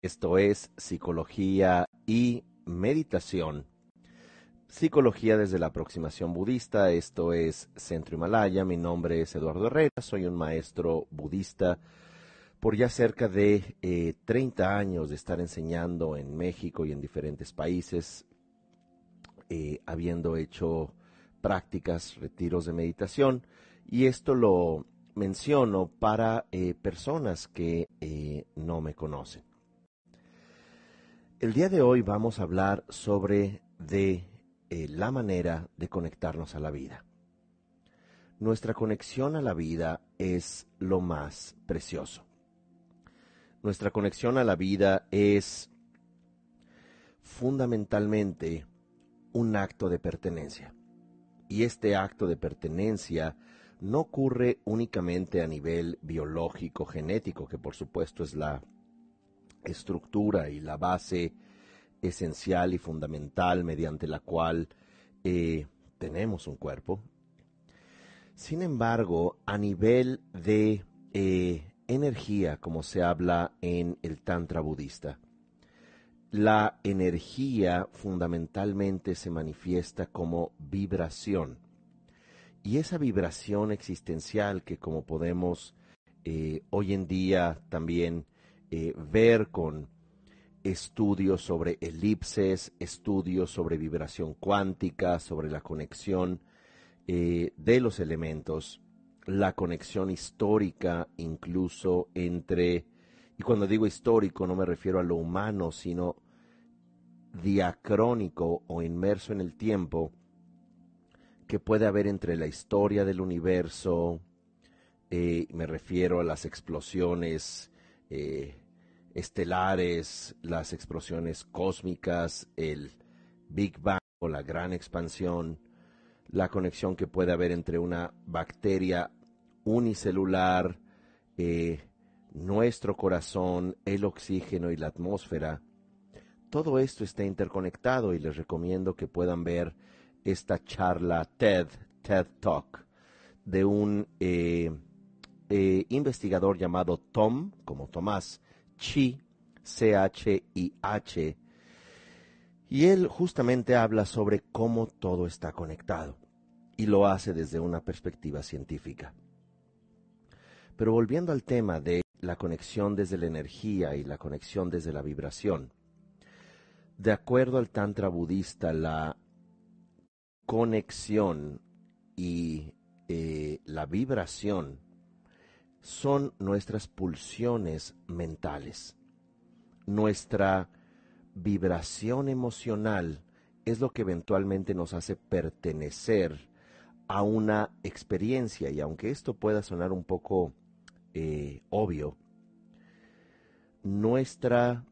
Esto es Psicología y Meditación. Psicología desde la aproximación budista. Esto es Centro Himalaya. Mi nombre es Eduardo Herrera. Soy un maestro budista por ya cerca de 30 eh, años de estar enseñando en México y en diferentes países, eh, habiendo hecho prácticas, retiros de meditación. Y esto lo menciono para eh, personas que eh, no me conocen. El día de hoy vamos a hablar sobre eh, la manera de conectarnos a la vida. Nuestra conexión a la vida es lo más precioso. Nuestra conexión a la vida es fundamentalmente un acto de pertenencia. Y este acto de pertenencia no ocurre únicamente a nivel biológico, genético, que por supuesto es la estructura y la base esencial y fundamental mediante la cual eh, tenemos un cuerpo. Sin embargo, a nivel de eh, energía, como se habla en el Tantra budista, la energía fundamentalmente se manifiesta como vibración y esa vibración existencial que como podemos eh, hoy en día también eh, ver con estudios sobre elipses, estudios sobre vibración cuántica, sobre la conexión eh, de los elementos, la conexión histórica incluso entre, y cuando digo histórico no me refiero a lo humano, sino diacrónico o inmerso en el tiempo, que puede haber entre la historia del universo, eh, me refiero a las explosiones eh, estelares, las explosiones cósmicas, el Big Bang o la gran expansión, la conexión que puede haber entre una bacteria unicelular, eh, nuestro corazón, el oxígeno y la atmósfera. Todo esto está interconectado y les recomiendo que puedan ver esta charla TED, TED Talk, de un eh, eh, investigador llamado Tom, como Tomás, Chi, C-H-I-H, y él justamente habla sobre cómo todo está conectado, y lo hace desde una perspectiva científica. Pero volviendo al tema de la conexión desde la energía y la conexión desde la vibración, de acuerdo al Tantra budista, la conexión y eh, la vibración son nuestras pulsiones mentales. Nuestra vibración emocional es lo que eventualmente nos hace pertenecer a una experiencia y aunque esto pueda sonar un poco eh, obvio, nuestra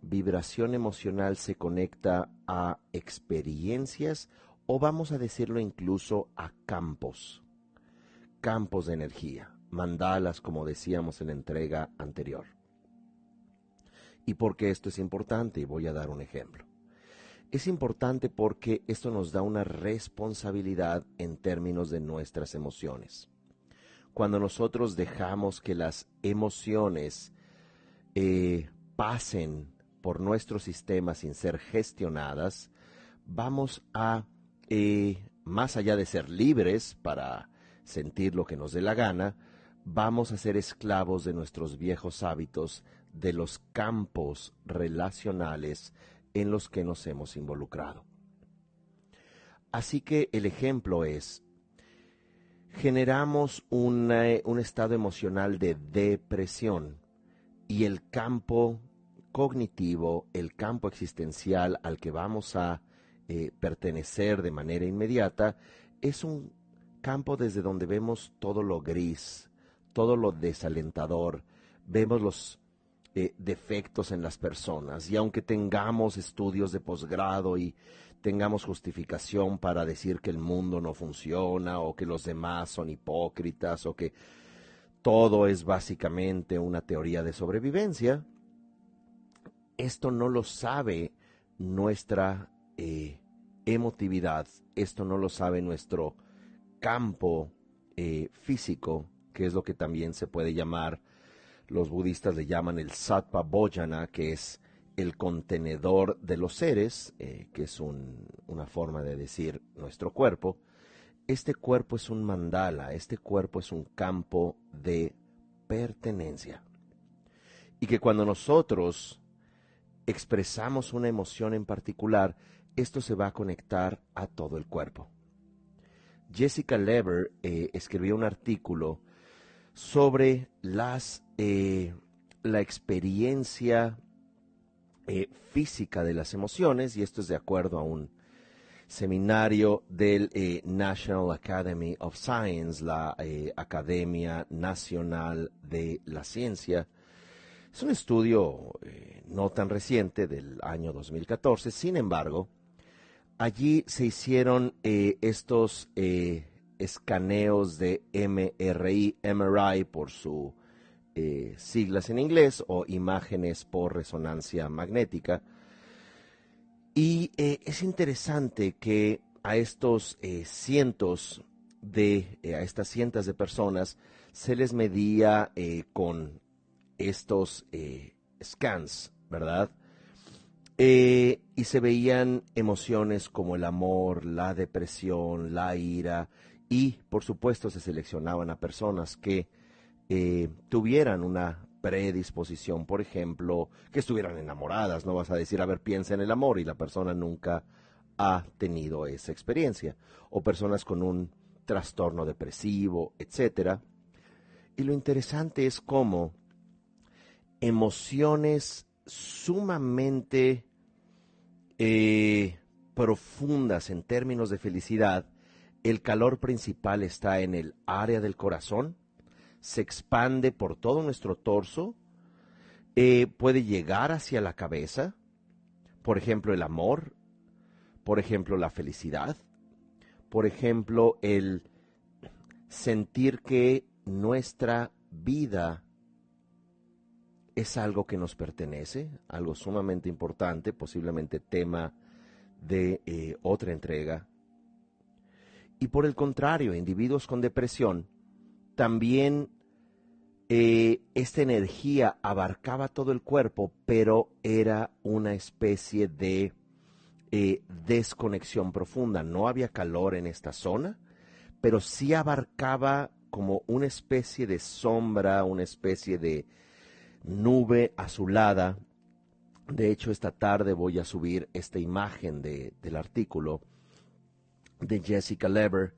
vibración emocional se conecta a experiencias o vamos a decirlo incluso a campos, campos de energía, mandalas como decíamos en la entrega anterior. ¿Y por qué esto es importante? Y voy a dar un ejemplo. Es importante porque esto nos da una responsabilidad en términos de nuestras emociones. Cuando nosotros dejamos que las emociones eh, pasen por nuestro sistema sin ser gestionadas, vamos a y más allá de ser libres para sentir lo que nos dé la gana, vamos a ser esclavos de nuestros viejos hábitos, de los campos relacionales en los que nos hemos involucrado. Así que el ejemplo es, generamos un estado emocional de depresión y el campo cognitivo, el campo existencial al que vamos a eh, pertenecer de manera inmediata, es un campo desde donde vemos todo lo gris, todo lo desalentador, vemos los eh, defectos en las personas y aunque tengamos estudios de posgrado y tengamos justificación para decir que el mundo no funciona o que los demás son hipócritas o que todo es básicamente una teoría de sobrevivencia, esto no lo sabe nuestra eh, emotividad, esto no lo sabe nuestro campo eh, físico, que es lo que también se puede llamar los budistas le llaman el sattva bojana, que es el contenedor de los seres, eh, que es una forma de decir nuestro cuerpo. Este cuerpo es un mandala, este cuerpo es un campo de pertenencia. Y que cuando nosotros expresamos una emoción en particular, esto se va a conectar a todo el cuerpo. Jessica Lever eh, escribió un artículo sobre las, eh, la experiencia eh, física de las emociones, y esto es de acuerdo a un seminario del National Academy of Science, la Academia Nacional de la Ciencia. Es un estudio no tan reciente del año 2014, sin embargo, allí se hicieron eh, estos eh, escaneos de MRI, MRI por sus eh, siglas en inglés, o imágenes por resonancia magnética. Y es interesante que a estos cientos de, a estas cientos de personas se les medía con estos scans, ¿verdad? Eh, y se veían emociones como el amor, la depresión, la ira, y por supuesto se seleccionaban a personas que eh, tuvieran una predisposición, por ejemplo, que estuvieran enamoradas, no vas a decir, a ver, piensa en el amor y la persona nunca ha tenido esa experiencia, o personas con un trastorno depresivo, etcétera. Y lo interesante es cómo emociones sumamente eh, profundas en términos de felicidad, el calor principal está en el área del corazón, se expande por todo nuestro torso, eh, puede llegar hacia la cabeza, por ejemplo, el amor, por ejemplo, la felicidad, por ejemplo, el sentir que nuestra vida es algo que nos pertenece, algo sumamente importante, posiblemente tema de eh, otra entrega. Y por el contrario, individuos con depresión, también eh, esta energía abarcaba todo el cuerpo, pero era una especie de eh, desconexión profunda. No había calor en esta zona, pero sí abarcaba como una especie de sombra, una especie de, nube azulada. De hecho, esta tarde voy a subir esta imagen del artículo de Jessica Lever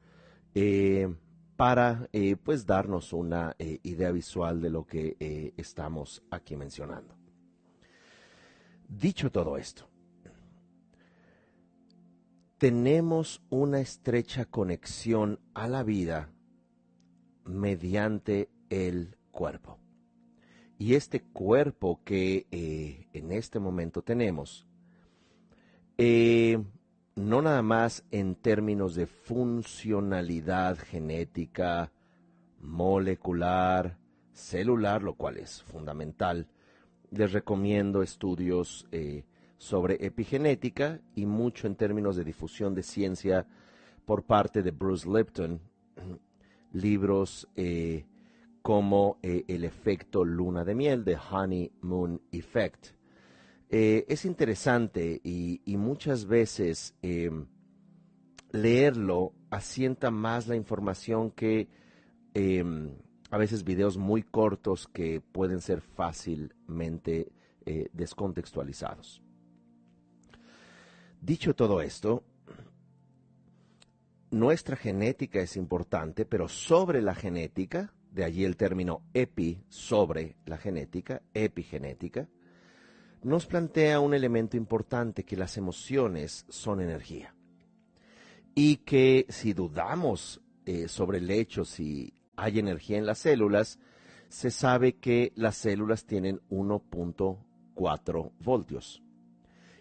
eh, para eh, pues darnos una eh, idea visual de lo que estamos aquí mencionando. Dicho todo esto, tenemos una estrecha conexión a la vida mediante el cuerpo. Y este cuerpo que en este momento tenemos, no nada más en términos de funcionalidad genética, molecular, celular, lo cual es fundamental, les recomiendo estudios eh, sobre epigenética y mucho en términos de difusión de ciencia por parte de Bruce Lipton, libros como eh, el efecto luna de miel, de honeymoon effect. Eh, es interesante y, muchas veces em, leerlo asienta más la información que em, a veces videos muy cortos que pueden ser fácilmente eh, descontextualizados. Dicho todo esto, nuestra genética es importante, pero sobre la genética de allí el término epi, sobre la genética, epigenética, nos plantea un elemento importante que las emociones son energía. Y que si dudamos eh, sobre el hecho si hay energía en las células, se sabe que las células tienen 1.4 voltios.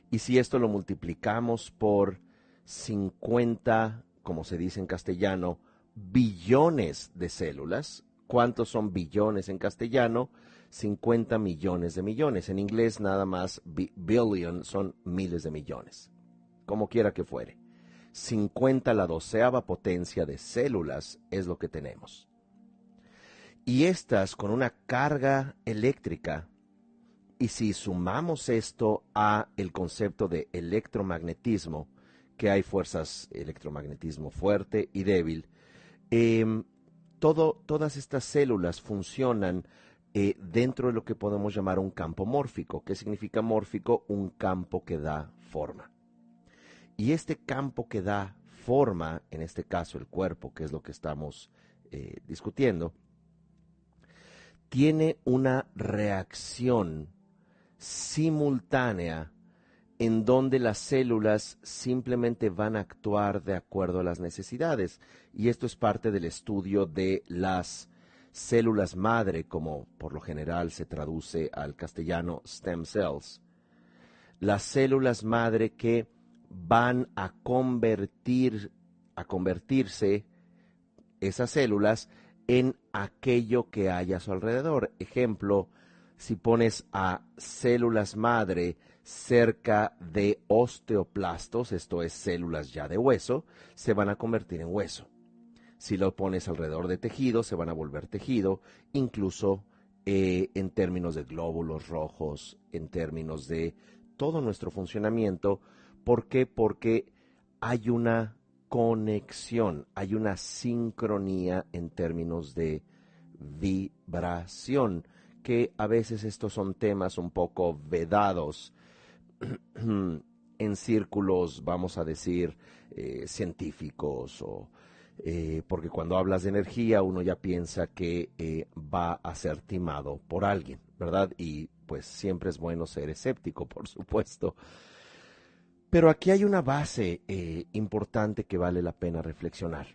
Y si esto lo multiplicamos por 50, como se dice en castellano, billones de células, ¿Cuántos son billones en castellano? 50 millones de millones. En inglés nada más billion son miles de millones. Como quiera que fuere. 50 la doceava potencia de células es lo que tenemos. y estas con una carga eléctrica, y si sumamos esto a el concepto de electromagnetismo, que hay fuerzas electromagnetismo fuerte y débil, em, todo, todas estas células funcionan eh, dentro de lo que podemos llamar un campo mórfico. ¿Qué significa mórfico? Un campo que da forma. Y este campo que da forma, en este caso el cuerpo, que es lo que estamos eh, discutiendo, tiene una reacción simultánea en donde las células simplemente van a actuar de acuerdo a las necesidades. Y esto es parte del estudio de las células madre, como por lo general se traduce al castellano stem cells. Las células madre que van a convertir, a convertirse esas células en aquello que hay a su alrededor. Ejemplo, si pones a células madre cerca de osteoplastos, esto es células ya de hueso, se van a convertir en hueso. Si lo pones alrededor de tejido, se van a volver tejido, incluso eh, en términos de glóbulos rojos, en términos de todo nuestro funcionamiento. ¿Por qué? Porque hay una conexión, hay una sincronía en términos de vibración, que a veces estos son temas un poco vedados en círculos, vamos a decir, eh, científicos o eh, porque cuando hablas de energía uno ya piensa que eh, va a ser timado por alguien, ¿verdad? Y pues siempre es bueno ser escéptico, por supuesto. Pero aquí hay una base eh, importante que vale la pena reflexionar.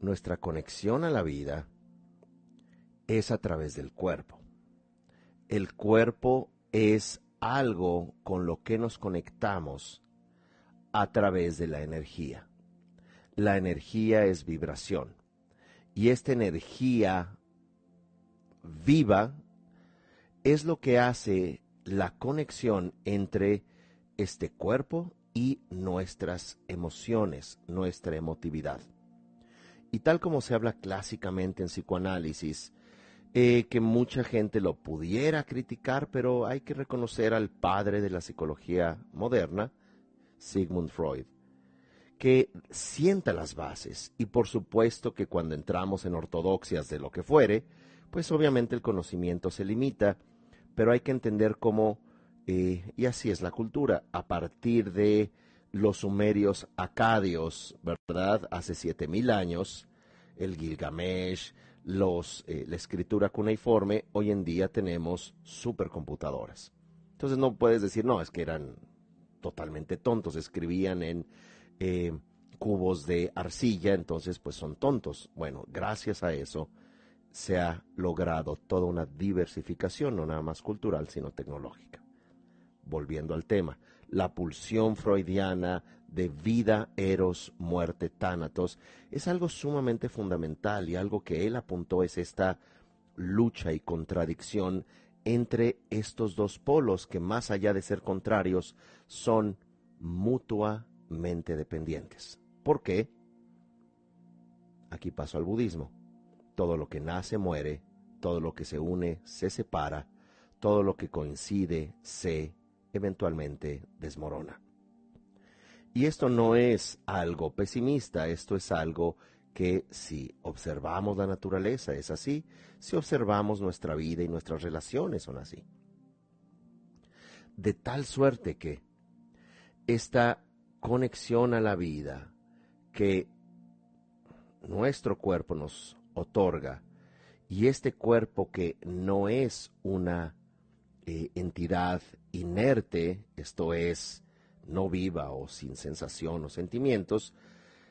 Nuestra conexión a la vida es a través del cuerpo. El cuerpo es algo con lo que nos conectamos a través de la energía la energía es vibración. Y esta energía viva es lo que hace la conexión entre este cuerpo y nuestras emociones, nuestra emotividad. Y tal como se habla clásicamente en psicoanálisis, eh, que mucha gente lo pudiera criticar, pero hay que reconocer al padre de la psicología moderna, Sigmund Freud, que sienta las bases y por supuesto que cuando entramos en ortodoxias de lo que fuere, pues obviamente el conocimiento se limita, pero hay que entender cómo, eh, y así es la cultura, a partir de los sumerios acadios, ¿verdad? Hace siete mil años, el Gilgamesh, los, eh, la escritura cuneiforme, hoy en día tenemos supercomputadoras. Entonces no puedes decir, no, es que eran totalmente tontos, escribían en eh, cubos de arcilla, entonces pues son tontos. Bueno, gracias a eso se ha logrado toda una diversificación, no nada más cultural, sino tecnológica. Volviendo al tema, la pulsión freudiana de vida, eros, muerte, tánatos, es algo sumamente fundamental y algo que él apuntó es esta lucha y contradicción entre estos dos polos que más allá de ser contrarios son mutua mente dependientes. ¿Por qué? Aquí paso al budismo. Todo lo que nace muere, todo lo que se une se separa, todo lo que coincide se eventualmente desmorona. Y esto no es algo pesimista, esto es algo que si observamos la naturaleza es así, si observamos nuestra vida y nuestras relaciones son así. De tal suerte que esta conexión a la vida que nuestro cuerpo nos otorga y este cuerpo que no es una eh, entidad inerte, esto es, no viva o sin sensación o sentimientos,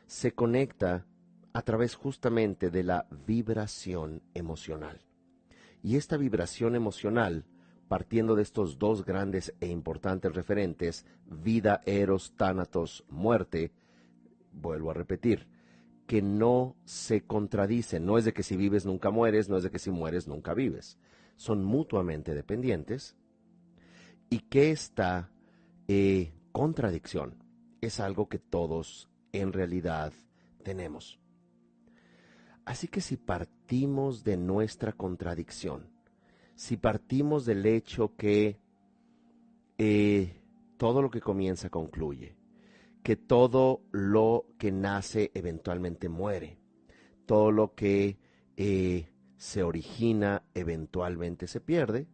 se conecta a través justamente de la vibración emocional. Y esta vibración emocional partiendo de estos dos grandes e importantes referentes, vida, eros, tánatos, muerte, vuelvo a repetir, que no se contradicen, no es de que si vives nunca mueres, no es de que si mueres nunca vives, son mutuamente dependientes. Y que esta eh, contradicción es algo que todos en realidad tenemos. Así que si partimos de nuestra contradicción, si partimos del hecho que eh, todo lo que comienza concluye, que todo lo que nace eventualmente muere, todo lo que eh, se origina eventualmente se pierde,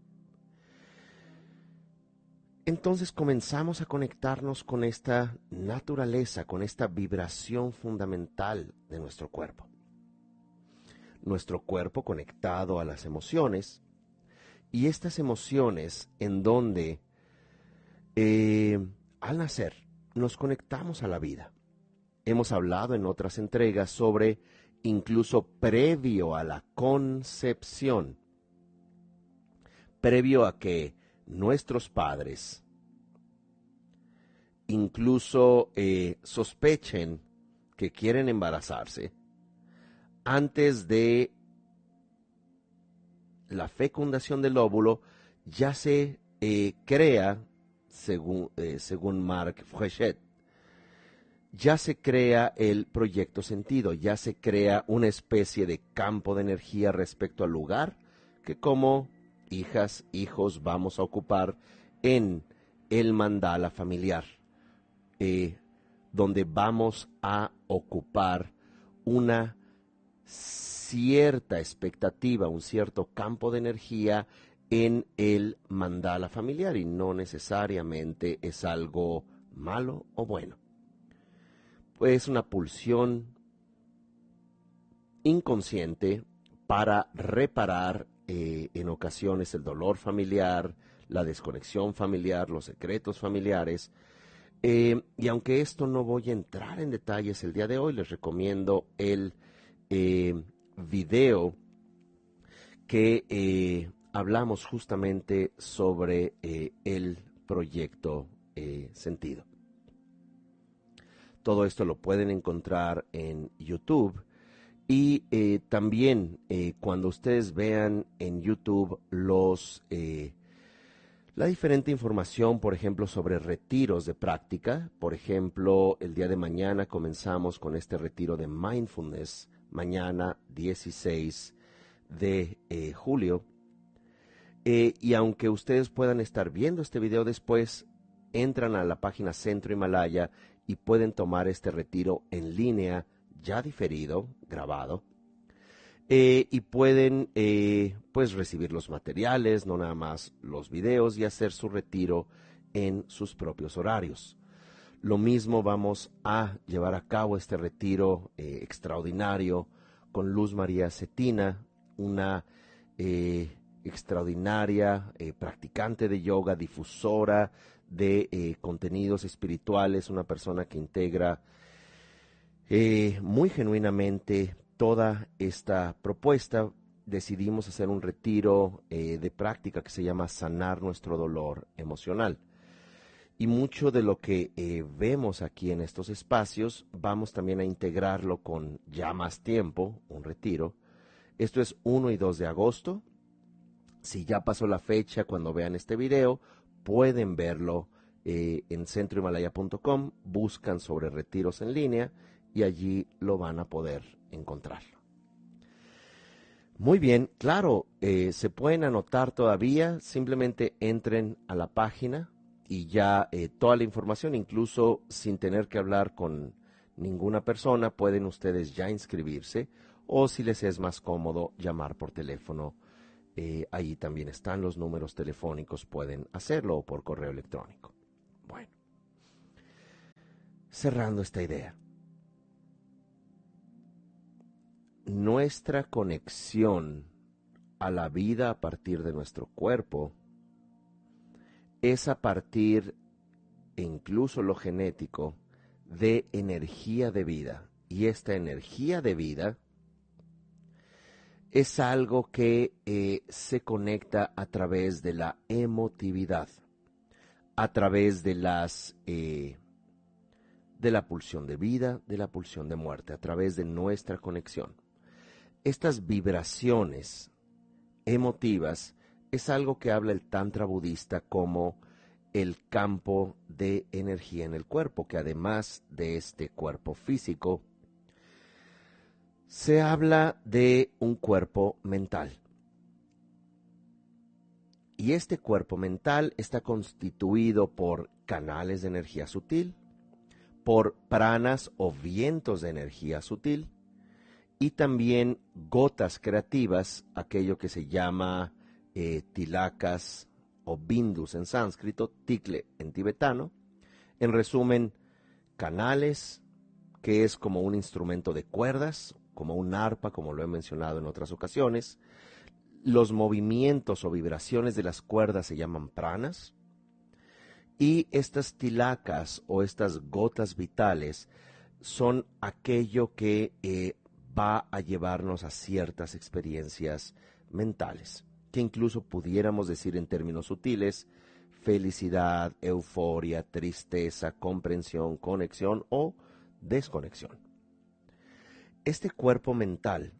entonces comenzamos a conectarnos con esta naturaleza, con esta vibración fundamental de nuestro cuerpo. Nuestro cuerpo conectado a las emociones y estas emociones en donde eh, al nacer nos conectamos a la vida. Hemos hablado en otras entregas sobre incluso previo a la concepción, previo a que nuestros padres incluso eh, sospechen que quieren embarazarse, antes de la fecundación del óvulo, ya se eh, crea, según, eh, según Marc Frechet, ya se crea el proyecto sentido, ya se crea una especie de campo de energía respecto al lugar que como hijas, hijos, vamos a ocupar en el mandala familiar, eh, donde vamos a ocupar una cierta expectativa, un cierto campo de energía en el mandala familiar y no necesariamente es algo malo o bueno. Es una pulsión inconsciente para reparar eh, en ocasiones el dolor familiar, la desconexión familiar, los secretos familiares. Eh, y aunque esto no voy a entrar en detalles el día de hoy, les recomiendo el eh, video que hablamos justamente sobre el proyecto sentido. Todo esto lo pueden encontrar en YouTube y eh, también eh, cuando ustedes vean en YouTube los eh, la diferente información, por ejemplo, sobre retiros de práctica. Por ejemplo, el día de mañana comenzamos con este retiro de mindfulness, mañana 16 de julio. y aunque ustedes puedan estar viendo este video después, entran a la página Centro Himalaya y pueden tomar este retiro en línea ya diferido, grabado, eh, y pueden eh, pues recibir los materiales, no nada más los videos y hacer su retiro en sus propios horarios. Lo mismo vamos a llevar a cabo este retiro eh, extraordinario con Luz María Cetina, una extraordinaria practicante de yoga, difusora de contenidos espirituales, una persona que integra eh, muy genuinamente toda esta propuesta decidimos hacer un retiro eh, de práctica que se llama sanar nuestro dolor emocional. Y mucho de lo que eh, vemos aquí en estos espacios vamos también a integrarlo con ya más tiempo, un retiro. Esto es 1 y 2 de agosto. Si ya pasó la fecha cuando vean este video, pueden verlo en centrohimalaya.com, buscan sobre retiros en línea y allí lo van a poder encontrar. Muy bien, claro, eh, se pueden anotar todavía, simplemente entren a la página y ya eh, toda la información, incluso sin tener que hablar con ninguna persona, pueden ustedes ya inscribirse o si les es más cómodo llamar por teléfono. Eh, ahí también están los números telefónicos, pueden hacerlo o por correo electrónico. Bueno, cerrando esta idea. nuestra conexión a la vida a partir de nuestro cuerpo es a partir, incluso lo genético, de energía de vida. Y esta energía de vida es algo que eh, se conecta a través de la emotividad, a través de las eh, de la pulsión de vida, de la pulsión de muerte, a través de nuestra conexión estas vibraciones emotivas es algo que habla el Tantra budista como el campo de energía en el cuerpo, que además de este cuerpo físico, se habla de un cuerpo mental. Y este cuerpo mental está constituido por canales de energía sutil, por pranas o vientos de energía sutil, y también gotas creativas, aquello que se llama eh, tilacas o bindus en sánscrito, tikle en tibetano. En resumen, canales, que es como un instrumento de cuerdas, como un arpa, como lo he mencionado en otras ocasiones. Los movimientos o vibraciones de las cuerdas se llaman pranas. Y estas tilacas o estas gotas vitales son aquello que eh, va a llevarnos a ciertas experiencias mentales, que incluso pudiéramos decir en términos sutiles, felicidad, euforia, tristeza, comprensión, conexión o desconexión. Este cuerpo mental,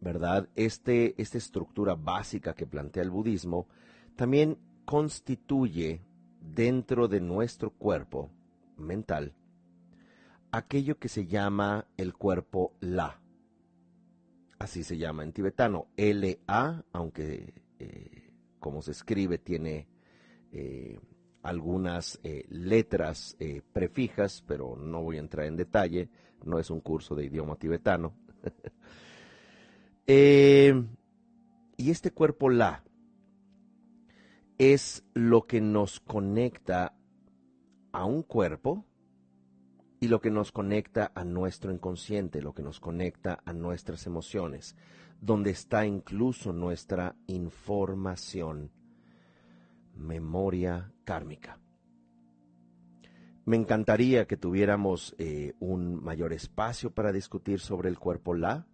¿verdad? Este, esta estructura básica que plantea el budismo, también constituye dentro de nuestro cuerpo mental aquello que se llama el cuerpo La así se llama en tibetano, LA, aunque eh, como se escribe tiene eh, algunas eh, letras prefijas, pero no voy a entrar en detalle, no es un curso de idioma tibetano. y este cuerpo La es lo que nos conecta a un cuerpo, y lo que nos conecta a nuestro inconsciente, lo que nos conecta a nuestras emociones, donde está incluso nuestra información, memoria kármica. Me encantaría que tuviéramos eh, un mayor espacio para discutir sobre el cuerpo La.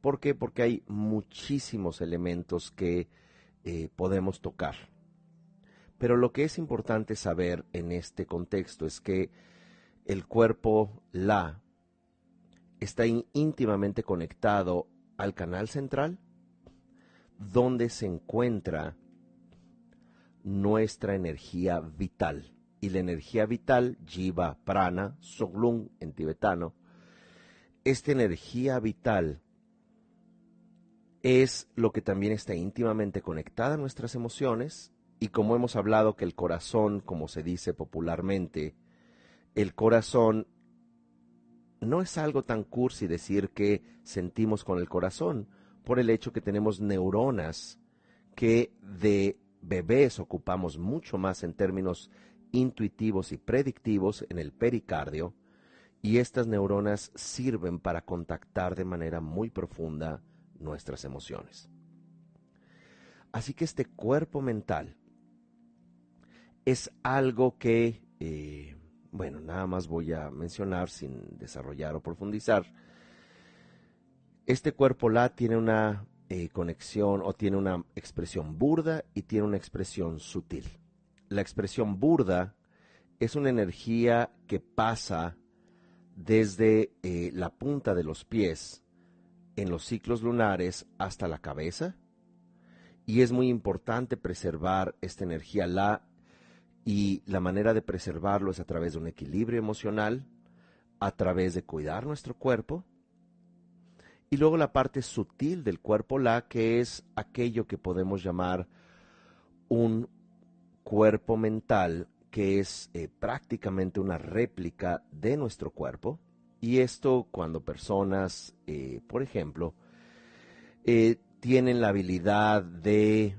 ¿Por qué? Porque hay muchísimos elementos que eh, podemos tocar. Pero lo que es importante saber en este contexto es que el cuerpo La está íntimamente conectado al canal central, donde se encuentra nuestra energía vital. Y la energía vital, Jiva Prana, Soglung en tibetano, esta energía vital es lo que también está íntimamente conectada a nuestras emociones y como hemos hablado que el corazón, como se dice popularmente, el corazón no es algo tan cursi decir que sentimos con el corazón, por el hecho que tenemos neuronas que de bebés ocupamos mucho más en términos intuitivos y predictivos en el pericardio, y estas neuronas sirven para contactar de manera muy profunda nuestras emociones. Así que este cuerpo mental es algo que eh, bueno, nada más voy a mencionar sin desarrollar o profundizar. Este cuerpo La tiene una eh, conexión o tiene una expresión burda y tiene una expresión sutil. La expresión burda es una energía que pasa desde eh, la punta de los pies en los ciclos lunares hasta la cabeza y es muy importante preservar esta energía la y la manera de preservarlo es a través de un equilibrio emocional, a través de cuidar nuestro cuerpo. Y luego la parte sutil del cuerpo la, que es aquello que podemos llamar un cuerpo mental, que es eh, prácticamente una réplica de nuestro cuerpo. Y esto cuando personas, eh, por ejemplo, eh, tienen la habilidad de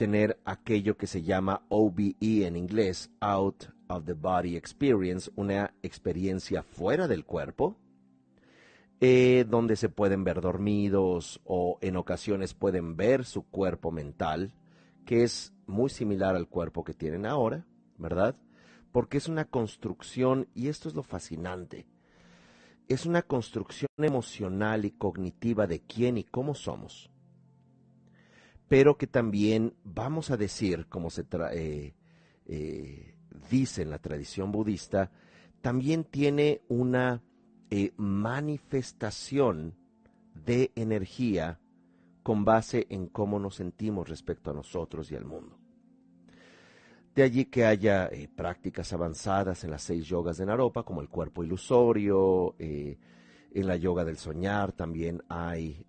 tener aquello que se llama OBE en inglés, Out of the Body Experience, una experiencia fuera del cuerpo, eh, donde se pueden ver dormidos o en ocasiones pueden ver su cuerpo mental, que es muy similar al cuerpo que tienen ahora, ¿verdad? Porque es una construcción, y esto es lo fascinante, es una construcción emocional y cognitiva de quién y cómo somos pero que también vamos a decir, como se eh, eh, dice en la tradición budista, también tiene una eh, manifestación de energía con base en cómo nos sentimos respecto a nosotros y al mundo. De allí que haya prácticas avanzadas en las seis yogas de Naropa, como el cuerpo ilusorio, En la yoga del soñar también hay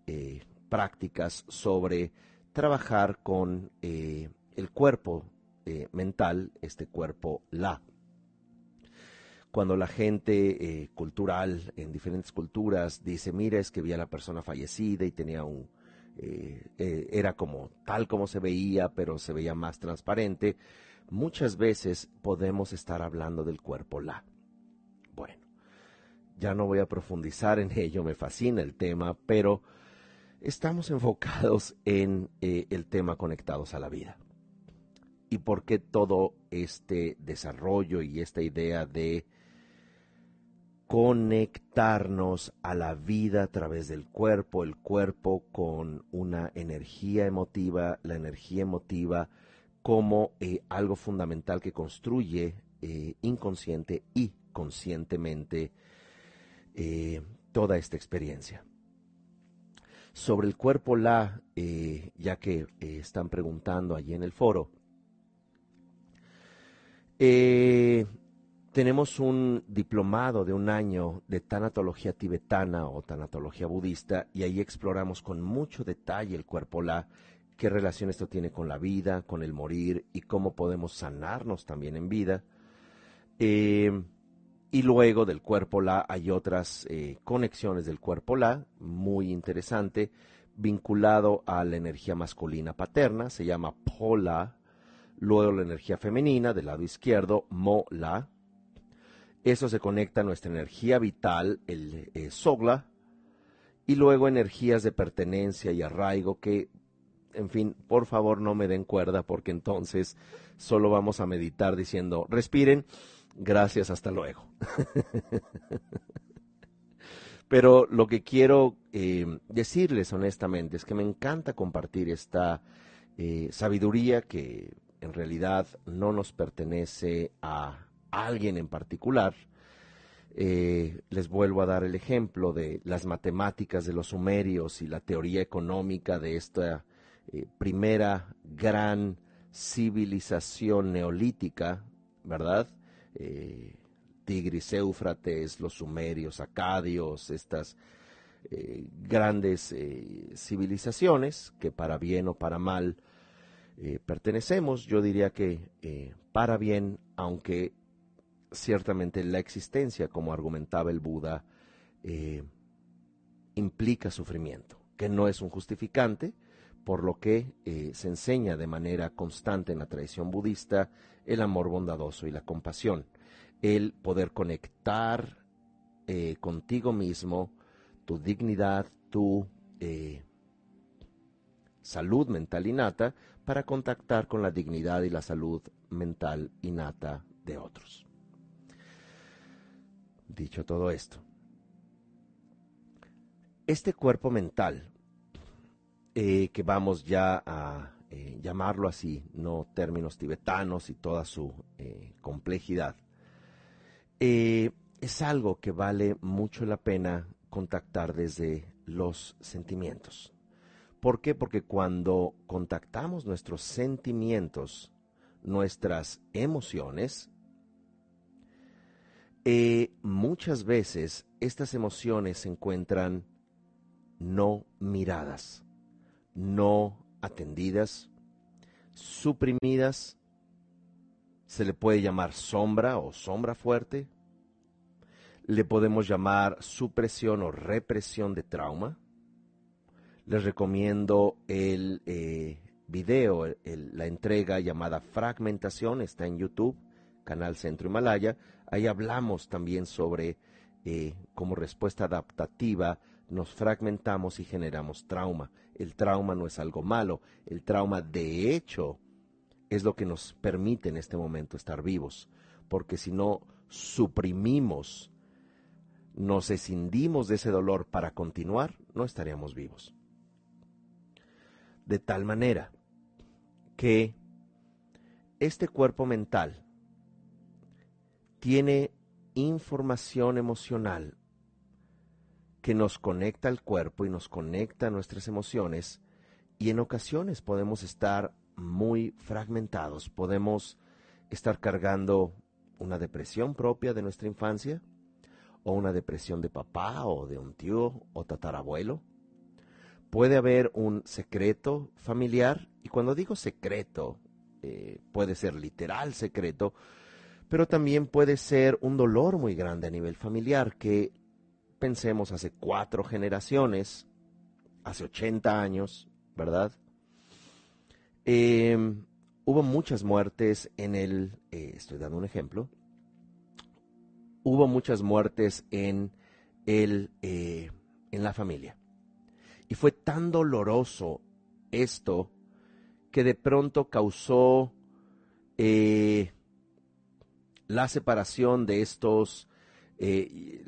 prácticas sobre trabajar con eh, el cuerpo eh, mental, este cuerpo la. Cuando la gente cultural en diferentes culturas dice, mira, es que vi a la persona fallecida y tenía un, era como tal como se veía, pero se veía más transparente, muchas veces podemos estar hablando del cuerpo la. Bueno, ya no voy a profundizar en ello, me fascina el tema, pero estamos enfocados en eh, el tema conectados a la vida. ¿Y por qué todo este desarrollo y esta idea de conectarnos a la vida a través del cuerpo, el cuerpo con una energía emotiva, la energía emotiva como eh, algo fundamental que construye eh, inconsciente y conscientemente toda esta experiencia. Sobre el cuerpo La, eh, ya que eh, están preguntando allí en el foro, tenemos un diplomado de un año de tanatología tibetana o tanatología budista y ahí exploramos con mucho detalle el cuerpo La, qué relación esto tiene con la vida, con el morir y cómo podemos sanarnos también en vida. Y luego del cuerpo La hay otras eh, conexiones del cuerpo La, muy interesante, vinculado a la energía masculina paterna, se llama Pola, luego la energía femenina del lado izquierdo, Mola. Eso se conecta a nuestra energía vital, el eh, Sogla, y luego energías de pertenencia y arraigo que, en fin, por favor no me den cuerda porque entonces solo vamos a meditar diciendo, respiren Gracias, hasta luego. Pero lo que quiero eh, decirles honestamente es que me encanta compartir esta eh, sabiduría que en realidad no nos pertenece a alguien en particular. Eh, les vuelvo a dar el ejemplo de las matemáticas de los sumerios y la teoría económica de esta primera gran civilización neolítica, ¿verdad? Eh, Tigris, Éufrates, los sumerios, acadios, estas eh, grandes eh, civilizaciones que para bien o para mal pertenecemos, yo diría que para bien, aunque ciertamente la existencia, como argumentaba el Buda, implica sufrimiento, que no es un justificante, por lo que se enseña de manera constante en la tradición budista el amor bondadoso y la compasión, el poder conectar eh, contigo mismo, tu dignidad, tu eh, salud mental innata, para contactar con la dignidad y la salud mental innata de otros. Dicho todo esto, este cuerpo mental eh, que vamos ya a eh, llamarlo así, no términos tibetanos y toda su eh, complejidad, es algo que vale mucho la pena contactar desde los sentimientos. ¿Por qué? Porque cuando contactamos nuestros sentimientos, nuestras emociones, muchas veces estas emociones se encuentran no miradas, no atendidas, suprimidas, se le puede llamar sombra o sombra fuerte, le podemos llamar supresión o represión de trauma. Les recomiendo el eh, video, la entrega llamada Fragmentación, está en YouTube, canal Centro Himalaya. Ahí hablamos también sobre eh, como respuesta adaptativa nos fragmentamos y generamos trauma. El trauma no es algo malo, el trauma de hecho es lo que nos permite en este momento estar vivos, porque si no suprimimos, nos escindimos de ese dolor para continuar, no estaríamos vivos. De tal manera que este cuerpo mental tiene información emocional que nos conecta al cuerpo y nos conecta a nuestras emociones y en ocasiones podemos estar muy fragmentados, podemos estar cargando una depresión propia de nuestra infancia o una depresión de papá o de un tío o tatarabuelo. Puede haber un secreto familiar, y cuando digo secreto, eh, puede ser literal secreto, pero también puede ser un dolor muy grande a nivel familiar que pensemos hace cuatro generaciones, hace 80 años, ¿verdad? Em, hubo muchas muertes en el, eh, estoy dando un ejemplo, hubo muchas muertes en, el, eh, en la familia. Y fue tan doloroso esto que de pronto causó eh, la separación de estos, eh,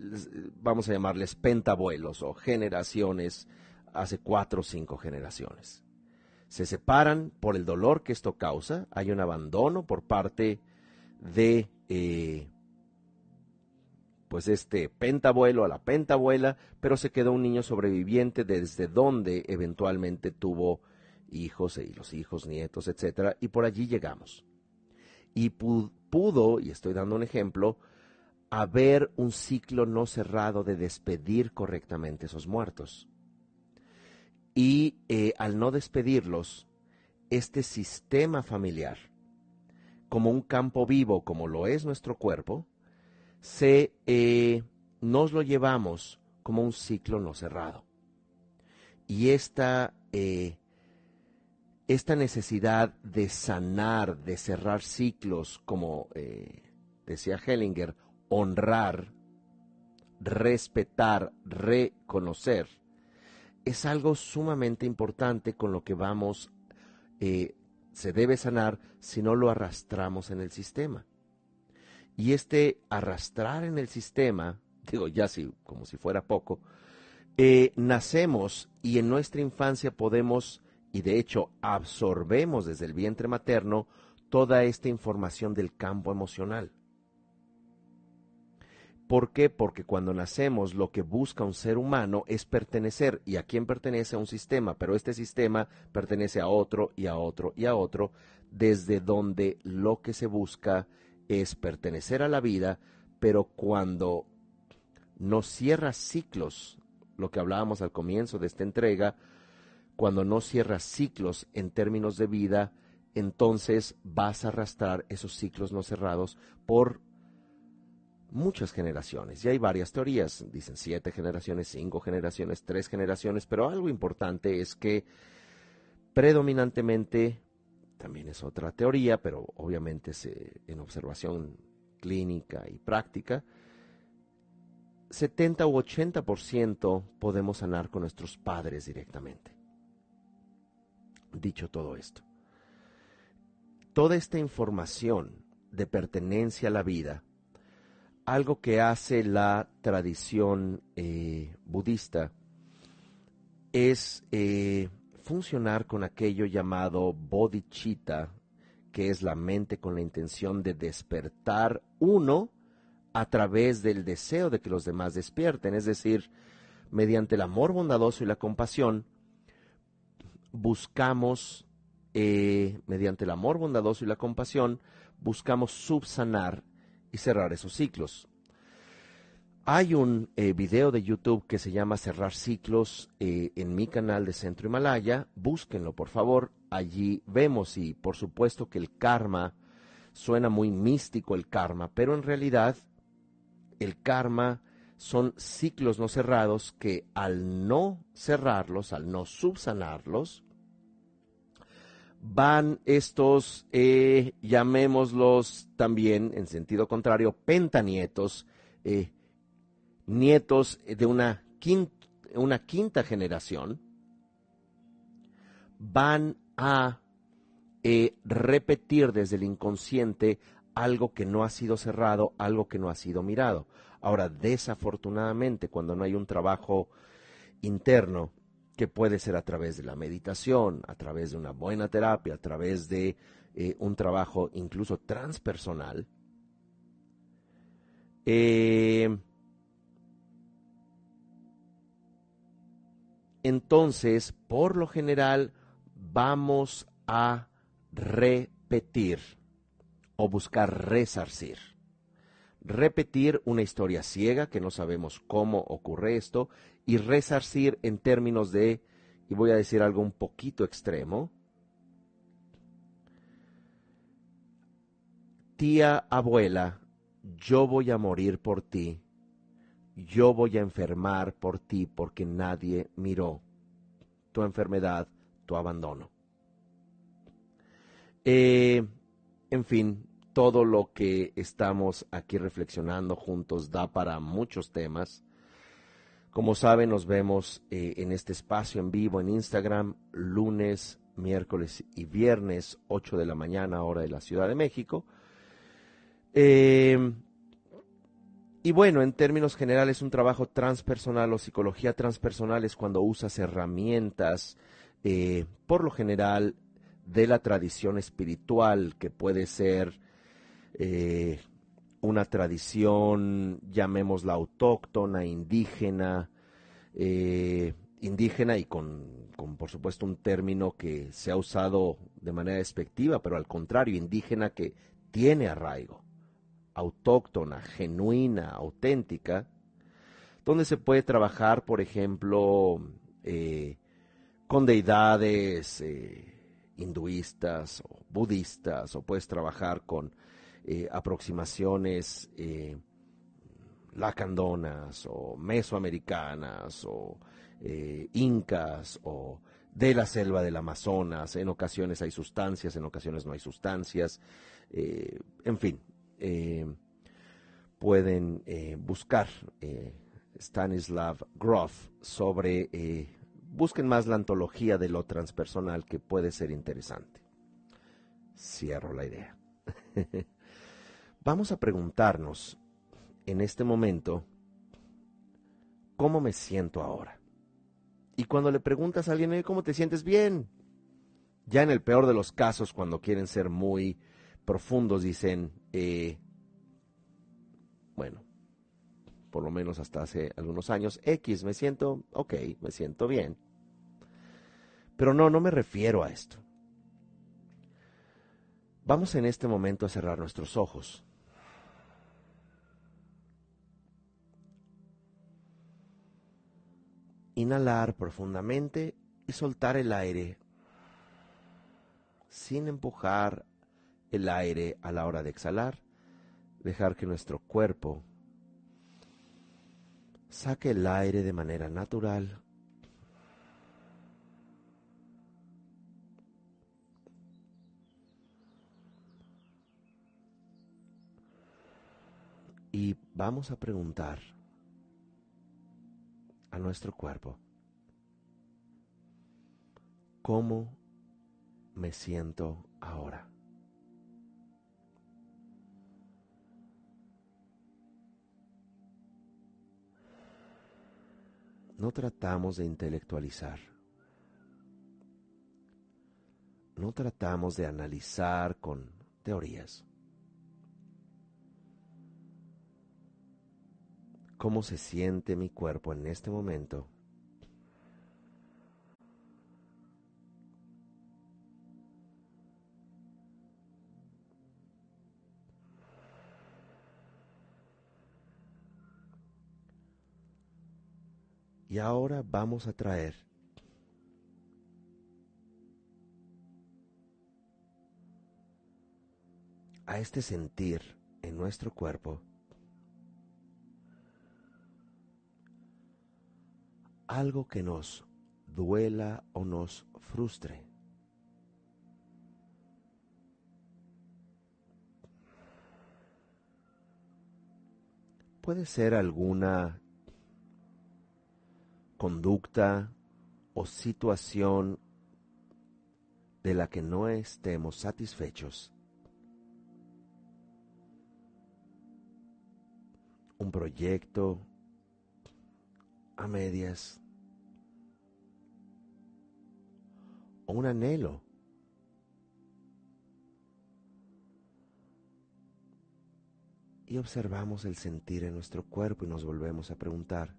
vamos a llamarles pentabuelos o generaciones, hace cuatro o cinco generaciones. Se separan por el dolor que esto causa, hay un abandono por parte de pues este pentabuelo a la pentabuela, pero se quedó un niño sobreviviente desde donde eventualmente tuvo hijos y los hijos, nietos, etcétera, y por allí llegamos. Y pudo, y estoy dando un ejemplo, haber un ciclo no cerrado de despedir correctamente esos muertos. Y eh, al no despedirlos, este sistema familiar, como un campo vivo, como lo es nuestro cuerpo, se, eh, nos lo llevamos como un ciclo no cerrado. Y esta, eh, esta necesidad de sanar, de cerrar ciclos, como decía Hellinger, honrar, respetar, reconocer, es algo sumamente importante con lo que vamos, se debe sanar si no lo arrastramos en el sistema. Y este arrastrar en el sistema, digo ya si, como si fuera poco, eh, nacemos y en nuestra infancia podemos, y de hecho absorbemos desde el vientre materno, toda esta información del campo emocional. ¿Por qué? Porque cuando nacemos lo que busca un ser humano es pertenecer. ¿Y a quién pertenece? A un sistema, pero este sistema pertenece a otro y a otro y a otro, desde donde lo que se busca es pertenecer a la vida, pero cuando no cierras ciclos, lo que hablábamos al comienzo de esta entrega, cuando no cierras ciclos en términos de vida, entonces vas a arrastrar esos ciclos no cerrados por muchas generaciones. Y hay varias teorías, dicen siete generaciones, cinco generaciones, tres generaciones, pero algo importante es que predominantemente también es otra teoría, pero obviamente en observación clínica y práctica, 70 u 80% podemos sanar con nuestros padres directamente. Dicho todo esto, toda esta información de pertenencia a la vida, algo que hace la tradición eh, budista, es eh, funcionar con aquello llamado bodhicitta, que es la mente con la intención de despertar uno a través del deseo de que los demás despierten, es decir, mediante el amor bondadoso y la compasión, buscamos, eh, mediante el amor bondadoso y la compasión, buscamos subsanar y cerrar esos ciclos. Hay un eh, video de YouTube que se llama Cerrar Ciclos eh, en mi canal de Centro Himalaya. Búsquenlo, por favor. Allí vemos y por supuesto que el karma suena muy místico el karma, pero en realidad el karma son ciclos no cerrados que al no cerrarlos, al no subsanarlos, van estos, eh, llamémoslos también en sentido contrario, pentanietos, eh, nietos de una quinta, una quinta generación van a eh, repetir desde el inconsciente algo que no ha sido cerrado, algo que no ha sido mirado. Ahora, desafortunadamente, cuando no hay un trabajo interno, que puede ser a través de la meditación, a través de una buena terapia, a través de eh, un trabajo incluso transpersonal, eh, entonces, por lo general, vamos a repetir o buscar resarcir. Repetir una historia ciega, que no sabemos cómo ocurre esto, y resarcir en términos de, y voy a decir algo un poquito extremo, tía abuela, yo voy a morir por ti, yo voy a enfermar por ti porque nadie miró tu enfermedad, tu abandono. Eh, en fin, todo lo que estamos aquí reflexionando juntos da para muchos temas. Como saben, nos vemos eh, en este espacio en vivo en Instagram lunes, miércoles y viernes, 8 de la mañana, hora de la Ciudad de México. Eh, y bueno, en términos generales, un trabajo transpersonal o psicología transpersonal es cuando usas herramientas, eh, por lo general, de la tradición espiritual, que puede ser eh, una tradición, llamémosla autóctona, indígena, eh, indígena y con, con, por supuesto, un término que se ha usado de manera despectiva, pero al contrario, indígena que tiene arraigo, autóctona, genuina, auténtica, donde se puede trabajar, por ejemplo, eh, con deidades hinduistas o budistas, o puedes trabajar con eh, aproximaciones eh, lacandonas o mesoamericanas o eh, incas o de la selva del Amazonas. En ocasiones hay sustancias, en ocasiones no hay sustancias. en fin, pueden buscar Stanislav Grof sobre, busquen más la antología de lo transpersonal que puede ser interesante. Cierro la idea. Vamos a preguntarnos en este momento, ¿cómo me siento ahora? Y cuando le preguntas a alguien, ¿cómo te sientes bien? Ya en el peor de los casos, cuando quieren ser muy profundos, dicen, eh, bueno, por lo menos hasta hace algunos años, X, me siento, ok, me siento bien. Pero no, no me refiero a esto. Vamos en este momento a cerrar nuestros ojos. Inhalar profundamente y soltar el aire sin empujar el aire a la hora de exhalar. Dejar que nuestro cuerpo saque el aire de manera natural. Y vamos a preguntar a nuestro cuerpo. ¿Cómo me siento ahora? No tratamos de intelectualizar. No tratamos de analizar con teorías. Cómo se siente mi cuerpo en este momento. Y ahora vamos a traer a este sentir en nuestro cuerpo algo que nos duela o nos frustre. Puede ser alguna conducta o situación de la que no estemos satisfechos. Un proyecto a medias o un anhelo. Y observamos el sentir en nuestro cuerpo y nos volvemos a preguntar,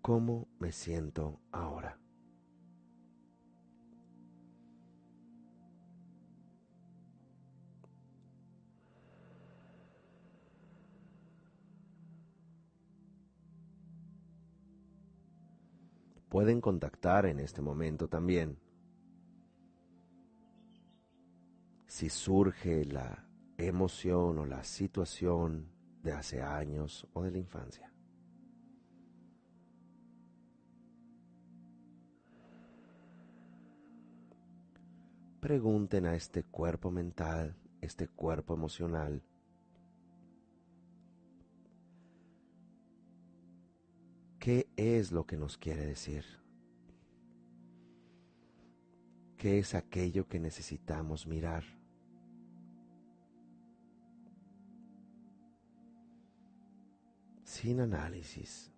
¿cómo me siento ahora? Pueden contactar en este momento también. Si surge la emoción o la situación de hace años o de la infancia. Pregunten a este cuerpo mental, este cuerpo emocional, ¿Qué es lo que nos quiere decir? ¿Qué es aquello que necesitamos mirar? Sin análisis.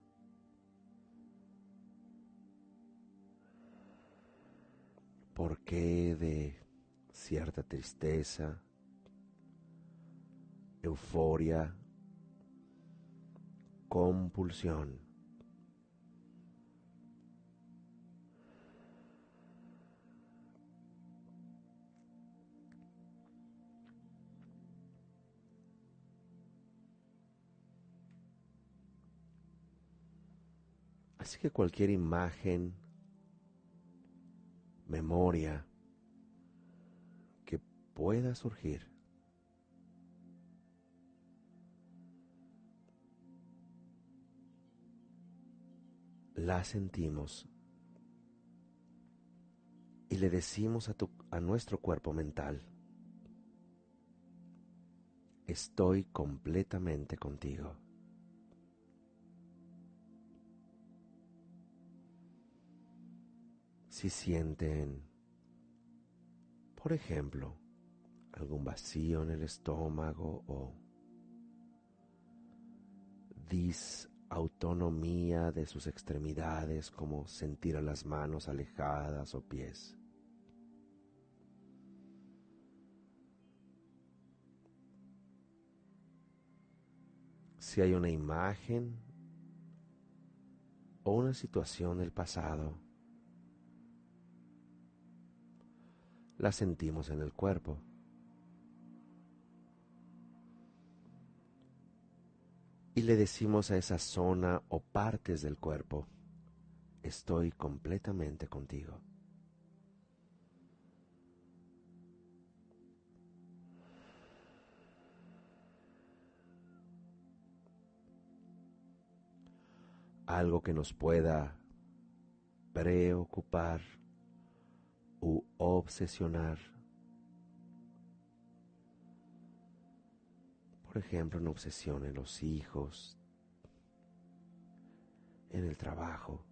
¿Por qué de cierta tristeza, euforia, compulsión? Así que cualquier imagen, memoria que pueda surgir, la sentimos y le decimos a, a nuestro cuerpo mental, estoy completamente contigo. Si sienten, por ejemplo, algún vacío en el estómago o disautonomía de sus extremidades como sentir a las manos alejadas o pies. Si hay una imagen o una situación del pasado la sentimos en el cuerpo. Y le decimos a esa zona o partes del cuerpo, estoy completamente contigo. Algo que nos pueda preocupar u obsesionar. Por ejemplo, una obsesión en los hijos, en el trabajo,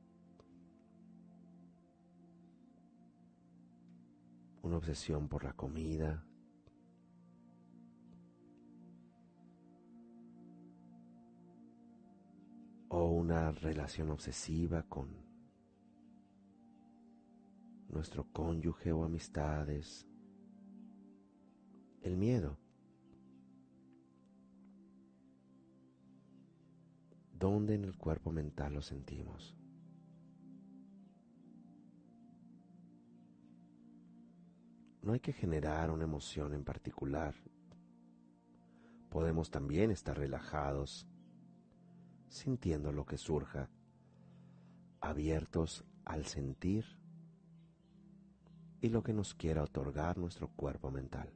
una obsesión por la comida, o una relación obsesiva con nuestro cónyuge o amistades, el miedo. ¿Dónde en el cuerpo mental lo sentimos? No hay que generar una emoción en particular. Podemos también estar relajados, sintiendo lo que surja, abiertos al sentir y lo que nos quiera otorgar nuestro cuerpo mental.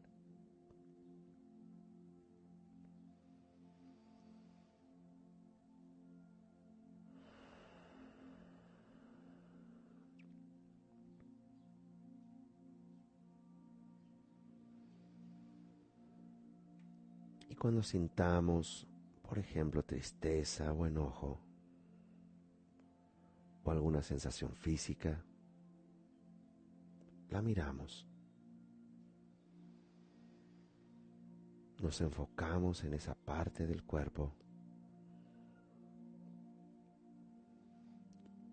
Y cuando sintamos, por ejemplo, tristeza o enojo, o alguna sensación física, la miramos. Nos enfocamos en esa parte del cuerpo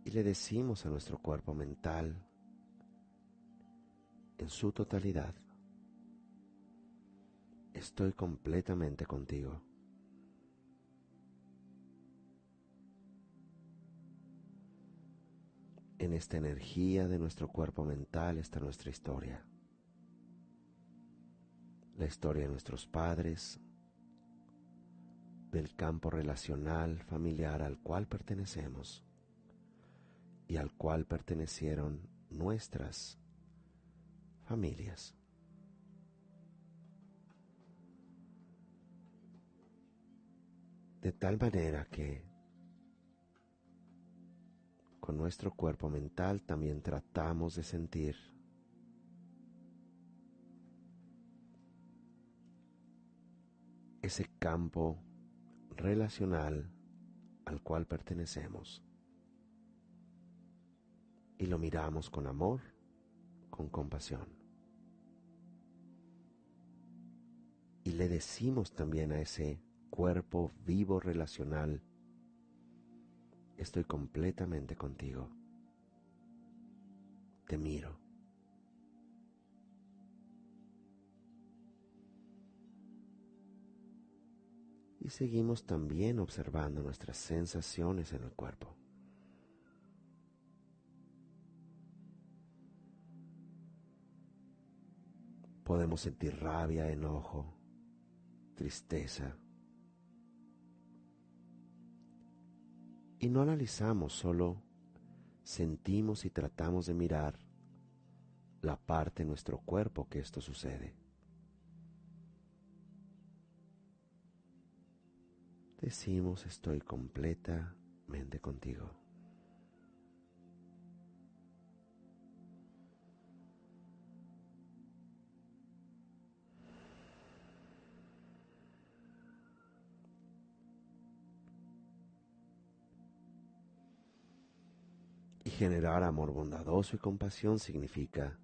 y le decimos a nuestro cuerpo mental en su totalidad, estoy completamente contigo. En esta energía de nuestro cuerpo mental está nuestra historia. La historia de nuestros padres, del campo relacional familiar al cual pertenecemos y al cual pertenecieron nuestras familias. De tal manera que con nuestro cuerpo mental también tratamos de sentir ese campo relacional al cual pertenecemos y lo miramos con amor, con compasión. Y le decimos también a ese cuerpo vivo relacional, estoy completamente contigo. Te miro. Y seguimos también observando nuestras sensaciones en el cuerpo. Podemos sentir rabia, enojo, tristeza. Y no analizamos, solo sentimos y tratamos de mirar la parte de nuestro cuerpo que esto sucede. Decimos estoy completamente contigo. Generar amor bondadoso y compasión significa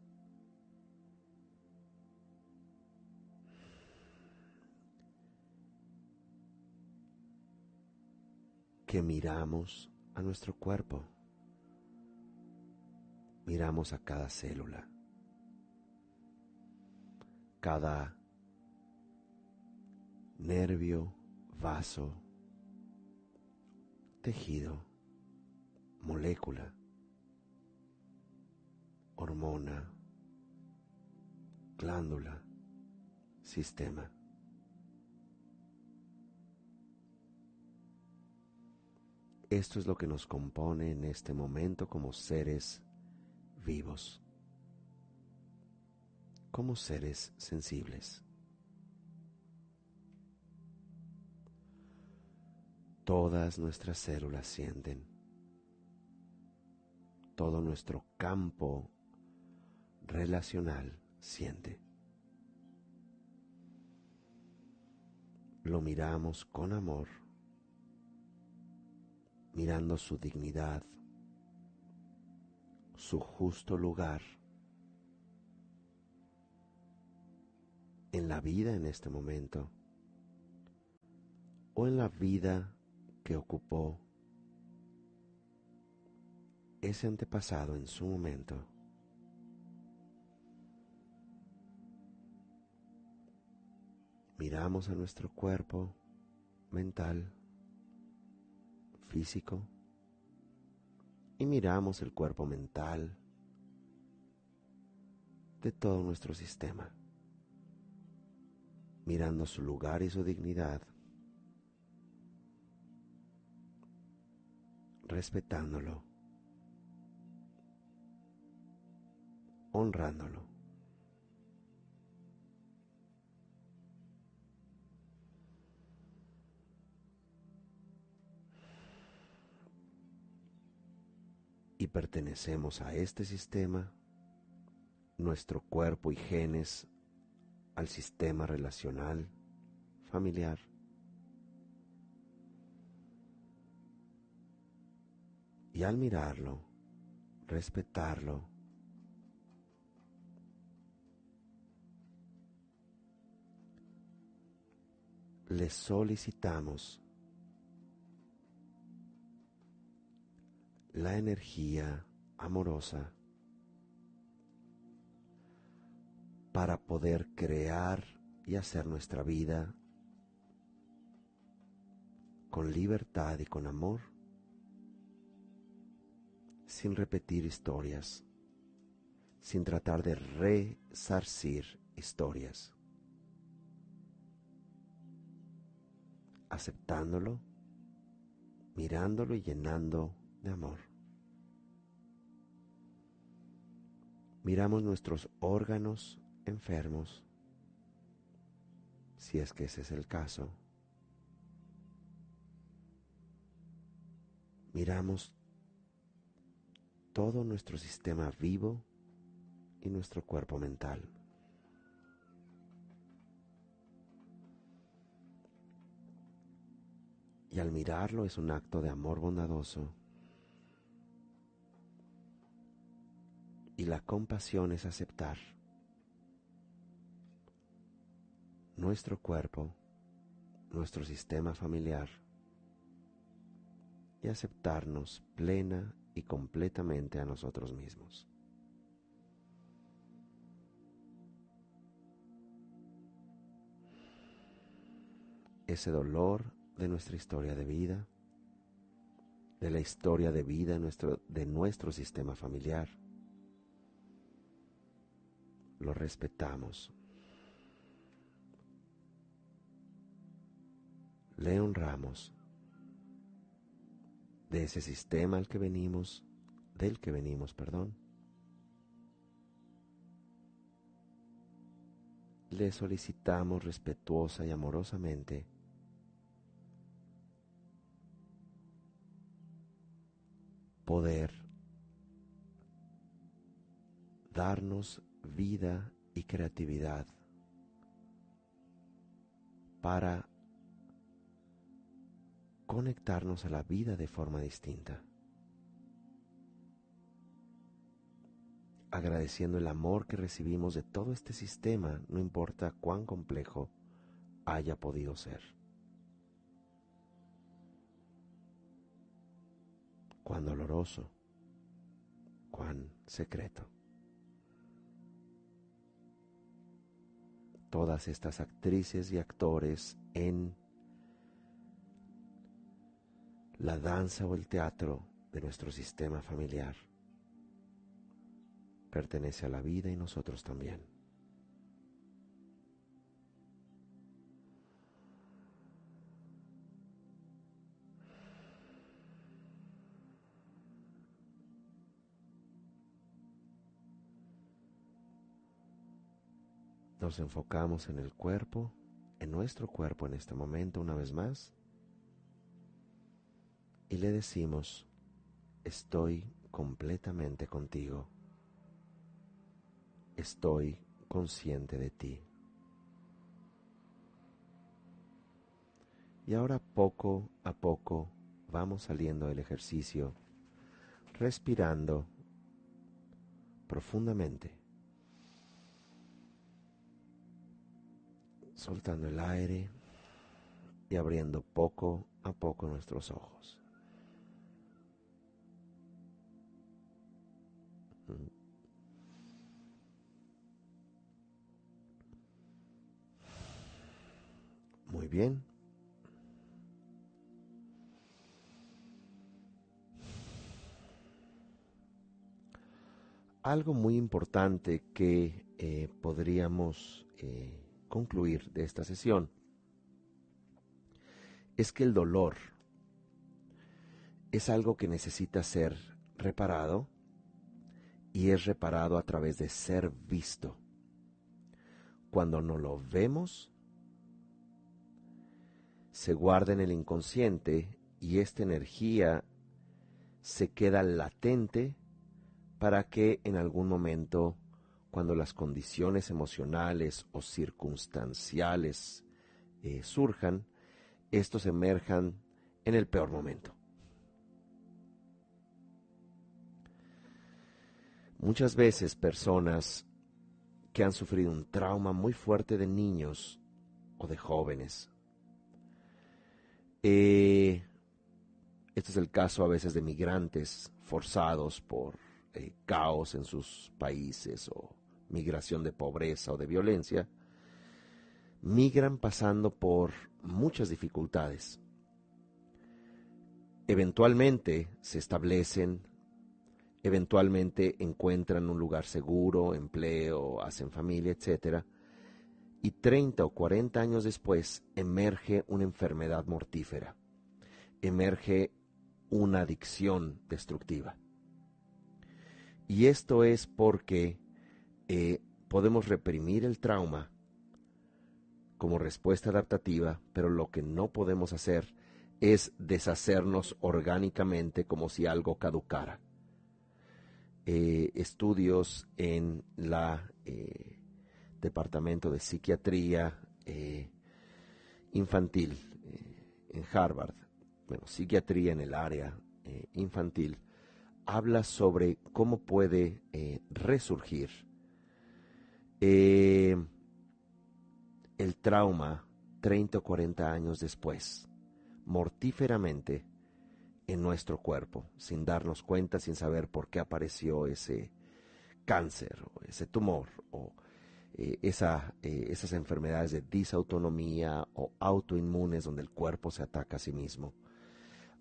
que miramos a nuestro cuerpo, miramos a cada célula, cada nervio, vaso, tejido, molécula hormona, glándula, sistema. Esto es lo que nos compone en este momento como seres vivos, como seres sensibles. Todas nuestras células sienten, todo nuestro campo relacional siente. Lo miramos con amor, mirando su dignidad, su justo lugar en la vida en este momento o en la vida que ocupó ese antepasado en su momento. Miramos a nuestro cuerpo mental, físico, y miramos el cuerpo mental de todo nuestro sistema, mirando su lugar y su dignidad, respetándolo, honrándolo. Y pertenecemos a este sistema, nuestro cuerpo y genes al sistema relacional, familiar. Y al mirarlo, respetarlo, le solicitamos la energía amorosa para poder crear y hacer nuestra vida con libertad y con amor, sin repetir historias, sin tratar de resarcir historias, aceptándolo, mirándolo y llenando de amor. Miramos nuestros órganos enfermos, si es que ese es el caso. Miramos todo nuestro sistema vivo y nuestro cuerpo mental. Y al mirarlo es un acto de amor bondadoso. Y la compasión es aceptar nuestro cuerpo, nuestro sistema familiar y aceptarnos plena y completamente a nosotros mismos. Ese dolor de nuestra historia de vida, de la historia de vida nuestro, de nuestro sistema familiar. Lo respetamos. Le honramos de ese sistema al que venimos, del que venimos, perdón. Le solicitamos respetuosa y amorosamente poder darnos vida y creatividad para conectarnos a la vida de forma distinta. Agradeciendo el amor que recibimos de todo este sistema, no importa cuán complejo haya podido ser. cuán doloroso, cuán secreto. Todas estas actrices y actores en la danza o el teatro de nuestro sistema familiar pertenece a la vida y nosotros también. Nos enfocamos en el cuerpo, en nuestro cuerpo en este momento una vez más. Y le decimos, estoy completamente contigo. Estoy consciente de ti. Y ahora poco a poco vamos saliendo del ejercicio, respirando profundamente. Soltando el aire y abriendo poco a poco nuestros ojos. Muy bien. Algo muy importante que eh, podríamos eh, concluir de esta sesión es que el dolor es algo que necesita ser reparado y es reparado a través de ser visto. Cuando no lo vemos, se guarda en el inconsciente y esta energía se queda latente para que en algún momento cuando las condiciones emocionales o circunstanciales eh, surjan, estos emerjan en el peor momento. Muchas veces personas que han sufrido un trauma muy fuerte de niños o de jóvenes. Eh, este es el caso a veces de migrantes forzados por eh, caos en sus países o migración de pobreza o de violencia, migran pasando por muchas dificultades. Eventualmente se establecen, eventualmente encuentran un lugar seguro, empleo, hacen familia, etc. Y 30 o 40 años después emerge una enfermedad mortífera, emerge una adicción destructiva. Y esto es porque eh, podemos reprimir el trauma como respuesta adaptativa, pero lo que no podemos hacer es deshacernos orgánicamente como si algo caducara. Eh, estudios en la eh, Departamento de Psiquiatría Infantil en Harvard, bueno, psiquiatría en el área infantil, habla sobre cómo puede resurgir el trauma 30 o 40 años después, mortíferamente en nuestro cuerpo, sin darnos cuenta, sin saber por qué apareció ese cáncer o ese tumor o eh, eh, esas enfermedades de disautonomía o autoinmunes donde el cuerpo se ataca a sí mismo.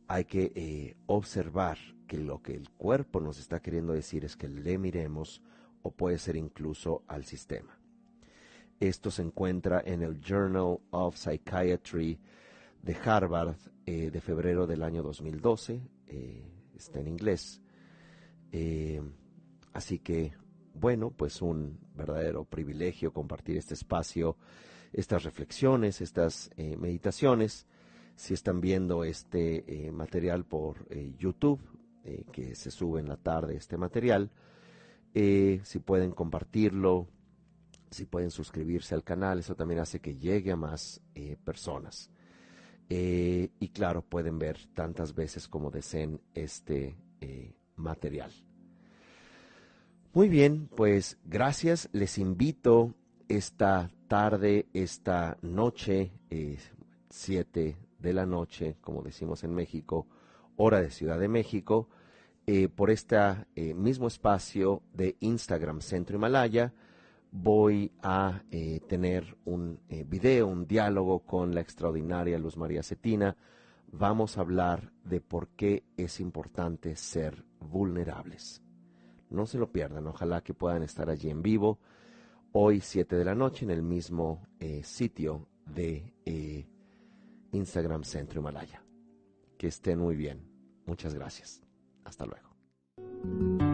Hay que eh, observar que lo que el cuerpo nos está queriendo decir es que le miremos o puede ser incluso al sistema. Esto se encuentra en el Journal of Psychiatry de Harvard eh, de febrero del año 2012. Eh, está en inglés. Eh, así que, bueno, pues un verdadero privilegio compartir este espacio, estas reflexiones, estas meditaciones. Si están viendo este material por YouTube, que se sube en la tarde este material, si pueden compartirlo, si pueden suscribirse al canal, eso también hace que llegue a más personas. Eh, y claro, pueden ver tantas veces como deseen este eh, material. Muy bien, pues gracias. Les invito esta tarde, esta noche, 7 eh, de la noche, como decimos en México, hora de Ciudad de México, por este mismo espacio de Instagram Centro Himalaya voy a eh, tener un eh, video, un diálogo con la extraordinaria Luz María Cetina. Vamos a hablar de por qué es importante ser vulnerables. No se lo pierdan, ojalá que puedan estar allí en vivo hoy 7 de la noche en el mismo eh, sitio de Instagram Centro Himalaya. Que estén muy bien. Muchas gracias. Hasta luego.